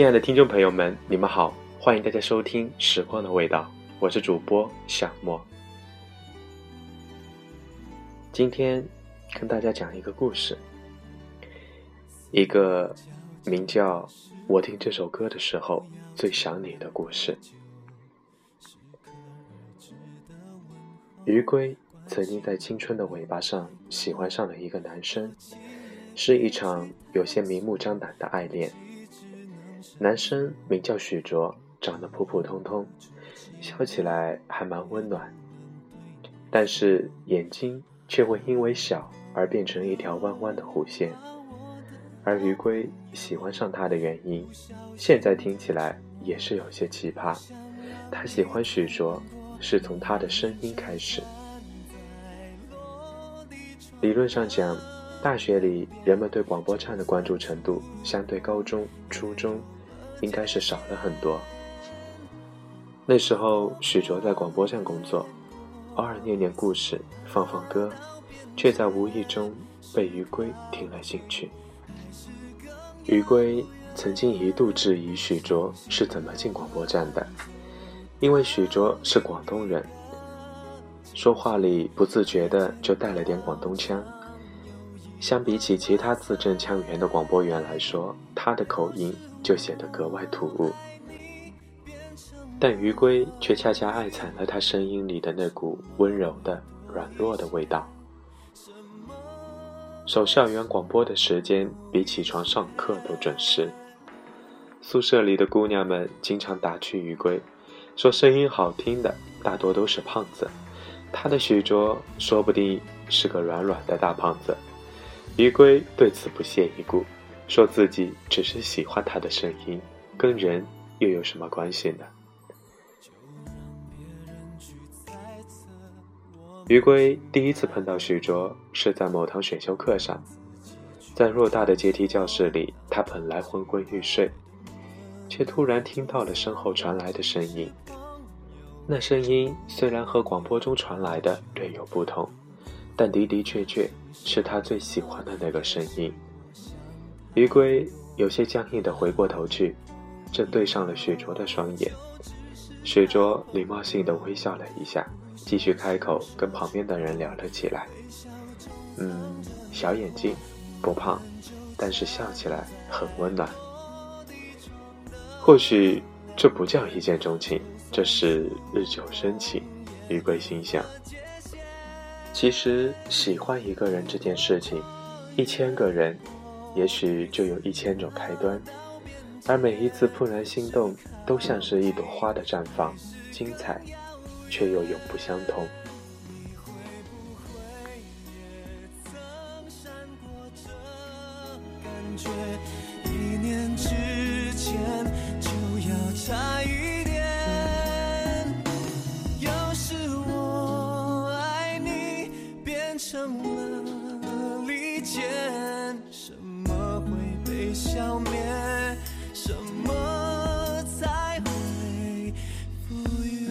亲爱的听众朋友们，你们好，欢迎大家收听《时光的味道》，我是主播小莫。今天跟大家讲一个故事，一个名叫《我听这首歌的时候最想你》的故事。余归曾经在青春的尾巴上喜欢上了一个男生，是一场有些明目张胆的爱恋。男生名叫许卓，长得普普通通，笑起来还蛮温暖，但是眼睛却会因为小而变成一条弯弯的弧线。而余归喜欢上他的原因，现在听起来也是有些奇葩。他喜欢许卓，是从他的声音开始。理论上讲，大学里人们对广播站的关注程度，相对高中、初中。应该是少了很多。那时候，许卓在广播站工作，偶尔念念故事，放放歌，却在无意中被余归听了进去。余归曾经一度质疑许卓是怎么进广播站的，因为许卓是广东人，说话里不自觉的就带了点广东腔。相比起其他字正腔圆的广播员来说，他的口音。就显得格外突兀，但余归却恰恰爱惨了他声音里的那股温柔的、软弱的味道。守校园广播的时间比起床上课都准时，宿舍里的姑娘们经常打趣余归，说声音好听的大多都是胖子，他的许卓说不定是个软软的大胖子。余归对此不屑一顾。说自己只是喜欢他的声音，跟人又有什么关系呢？余归第一次碰到许卓是在某堂选修课上，在偌大的阶梯教室里，他本来昏昏欲睡，却突然听到了身后传来的声音。那声音虽然和广播中传来的略有不同，但的的确确是他最喜欢的那个声音。余归有些僵硬的回过头去，正对上了许卓的双眼。许卓礼貌性的微笑了一下，继续开口跟旁边的人聊了起来。嗯，小眼睛，不胖，但是笑起来很温暖。或许这不叫一见钟情，这是日久生情。余归心想。其实喜欢一个人这件事情，一千个人。也许就有一千种开端，而每一次怦然心动，都像是一朵花的绽放，精彩，却又永不相同。一念之间就要差一点，消灭什么才会复原？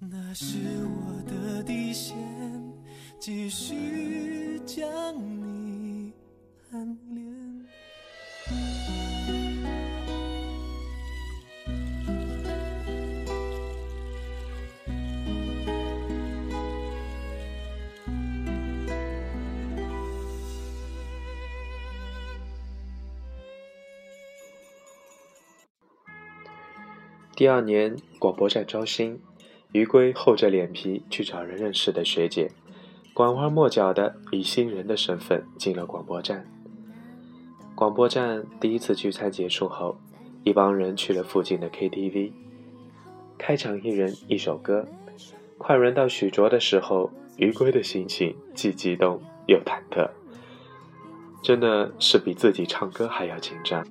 那是我的底线，继续第二年，广播站招新，余归厚着脸皮去找人认识的学姐，拐弯抹角的以新人的身份进了广播站。广播站第一次聚餐结束后，一帮人去了附近的 KTV，开场一人一首歌。快轮到许卓的时候，余归的心情既激动又忐忑，真的是比自己唱歌还要紧张。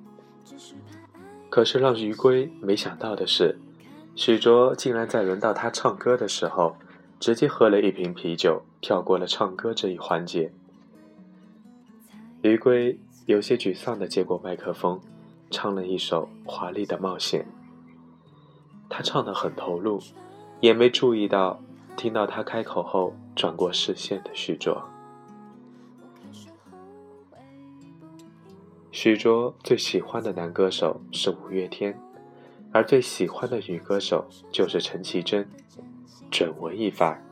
可是让余归没想到的是，许卓竟然在轮到他唱歌的时候，直接喝了一瓶啤酒，跳过了唱歌这一环节。余归有些沮丧地接过麦克风，唱了一首《华丽的冒险》。他唱得很投入，也没注意到听到他开口后转过视线的许卓。许卓最喜欢的男歌手是五月天，而最喜欢的女歌手就是陈绮贞，准文艺范儿。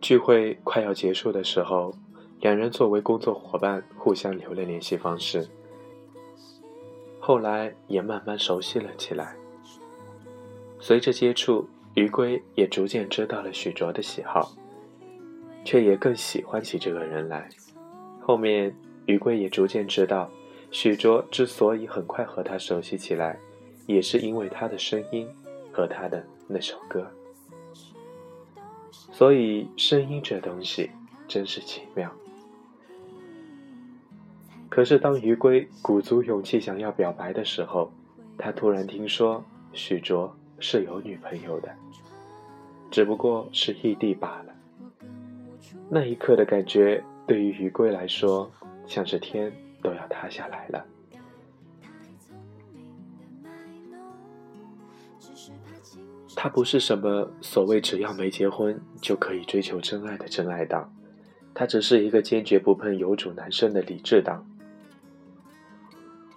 聚会快要结束的时候，两人作为工作伙伴互相留了联系方式，后来也慢慢熟悉了起来。随着接触，余归也逐渐知道了许卓的喜好，却也更喜欢起这个人来。后面。余归也逐渐知道，许卓之所以很快和他熟悉起来，也是因为他的声音和他的那首歌。所以，声音这东西真是奇妙。可是，当余归鼓足勇气想要表白的时候，他突然听说许卓是有女朋友的，只不过是异地罢了。那一刻的感觉，对于余归来说。像是天都要塌下来了。他不是什么所谓只要没结婚就可以追求真爱的真爱党，他只是一个坚决不碰有主男生的理智党。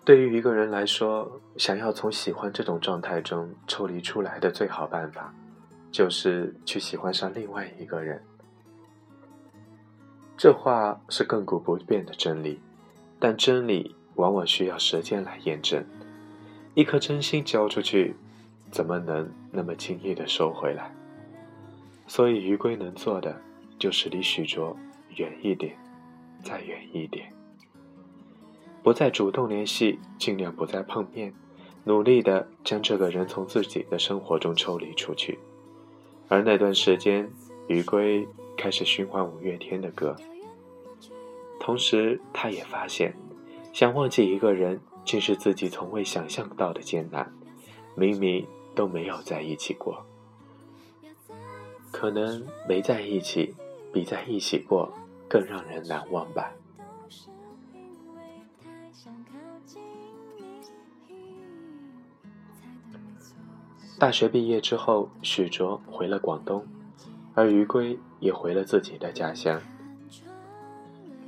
对于一个人来说，想要从喜欢这种状态中抽离出来的最好办法，就是去喜欢上另外一个人。这话是亘古不变的真理，但真理往往需要时间来验证。一颗真心交出去，怎么能那么轻易的收回来？所以余归能做的，就是离许卓远一点，再远一点，不再主动联系，尽量不再碰面，努力的将这个人从自己的生活中抽离出去。而那段时间，余归开始循环五月天的歌。同时，他也发现，想忘记一个人，竟是自己从未想象到的艰难。明明都没有在一起过，可能没在一起，比在一起过更让人难忘吧。大学毕业之后，许卓回了广东，而余归也回了自己的家乡。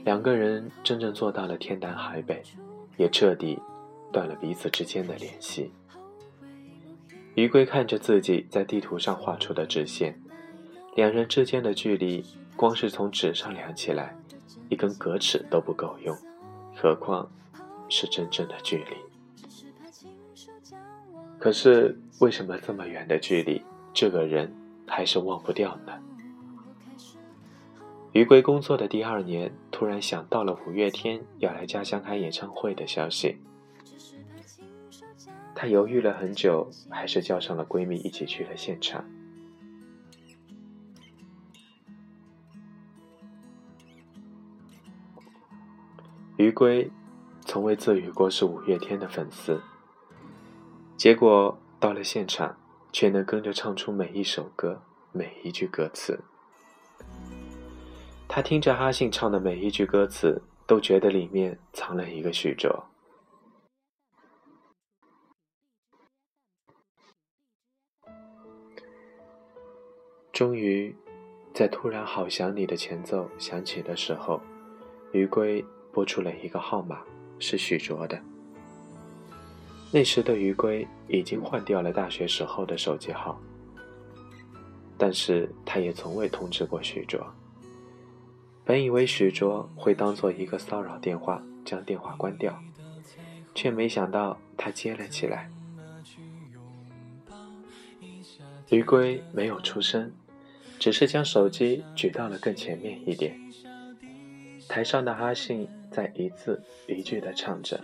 两个人真正做到了天南海北，也彻底断了彼此之间的联系。余归看着自己在地图上画出的直线，两人之间的距离，光是从纸上量起来，一根格尺都不够用，何况是真正的距离。可是为什么这么远的距离，这个人还是忘不掉呢？余归工作的第二年，突然想到了五月天要来家乡开演唱会的消息。她犹豫了很久，还是叫上了闺蜜一起去了现场。余归从未自语过是五月天的粉丝，结果到了现场，却能跟着唱出每一首歌，每一句歌词。他听着阿信唱的每一句歌词，都觉得里面藏了一个许卓。终于，在突然好想你的前奏响起的时候，余归拨出了一个号码，是许卓的。那时的余归已经换掉了大学时候的手机号，但是他也从未通知过许卓。本以为许卓会当做一个骚扰电话，将电话关掉，却没想到他接了起来。余归没有出声，只是将手机举到了更前面一点。台上的阿信在一字一句的唱着：“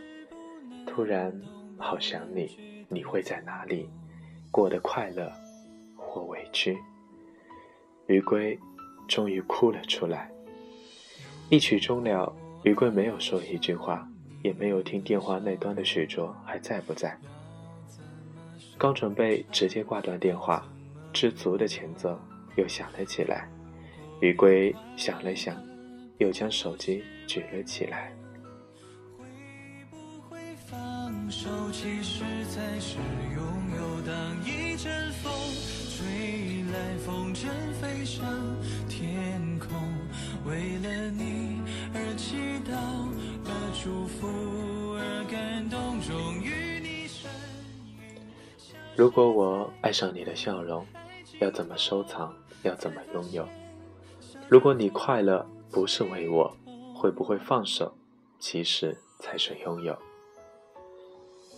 突然好想你，你会在哪里？过得快乐或委屈？”余归终于哭了出来。一曲终了，余贵没有说一句话，也没有听电话那端的许卓还在不在。刚准备直接挂断电话，知足的前奏又响了起来。余贵想了想，又将手机举了起来。为了你而祈祷。如果我爱上你的笑容，要怎么收藏？要怎么拥有？如果你快乐不是为我，会不会放手？其实才是拥有。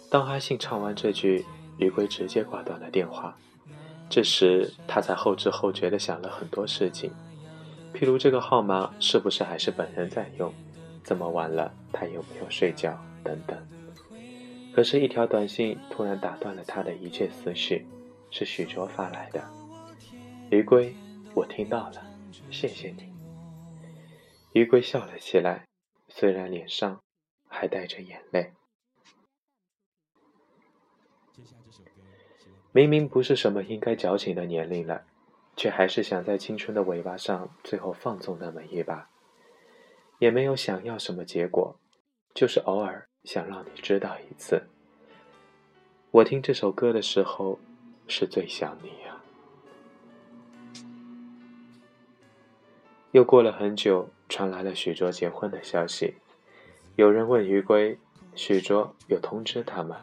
当阿信唱完这句，余归直接挂断了电话。这时他才后知后觉地想了很多事情，譬如这个号码是不是还是本人在用？这么晚了，他有没有睡觉？等等。可是，一条短信突然打断了他的一切思绪，是许卓发来的：“余归，我听到了，谢谢你。”余归笑了起来，虽然脸上还带着眼泪。明明不是什么应该矫情的年龄了，却还是想在青春的尾巴上最后放纵那么一把。也没有想要什么结果，就是偶尔。想让你知道一次，我听这首歌的时候是最想你呀。又过了很久，传来了许卓结婚的消息。有人问余归，许卓有通知他吗？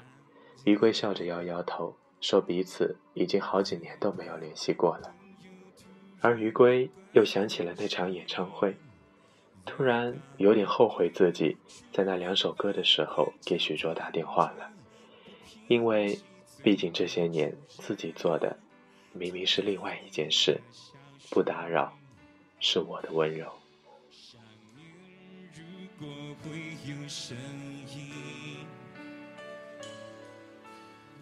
余归笑着摇摇头，说彼此已经好几年都没有联系过了。而余归又想起了那场演唱会。突然有点后悔自己在那两首歌的时候给许卓打电话了，因为毕竟这些年自己做的明明是另外一件事，不打扰是我的温柔。如果会有什么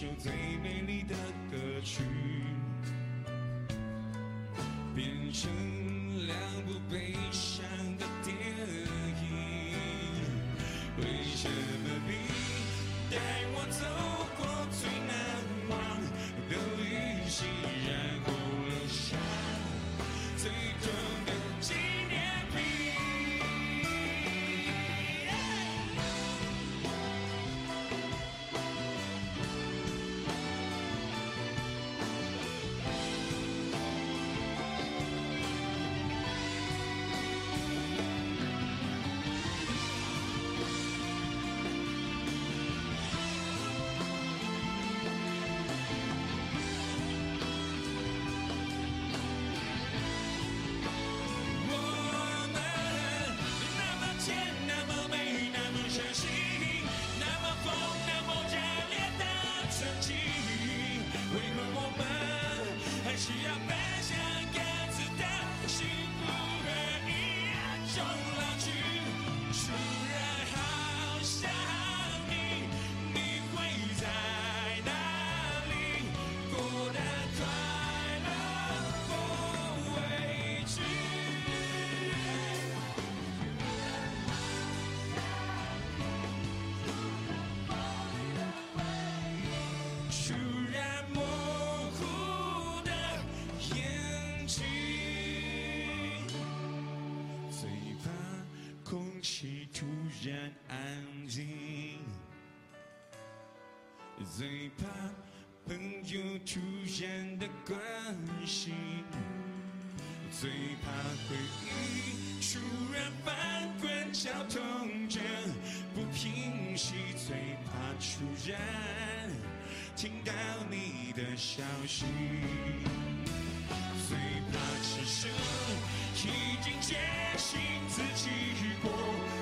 首最美丽的歌曲，变成两部悲伤的电影。为什么你带我走过最难忘然安静。最怕朋友突然的关心最怕回忆突然翻滚绞痛着不平息最怕突然听到你的消息。最怕此生已经决心自己过。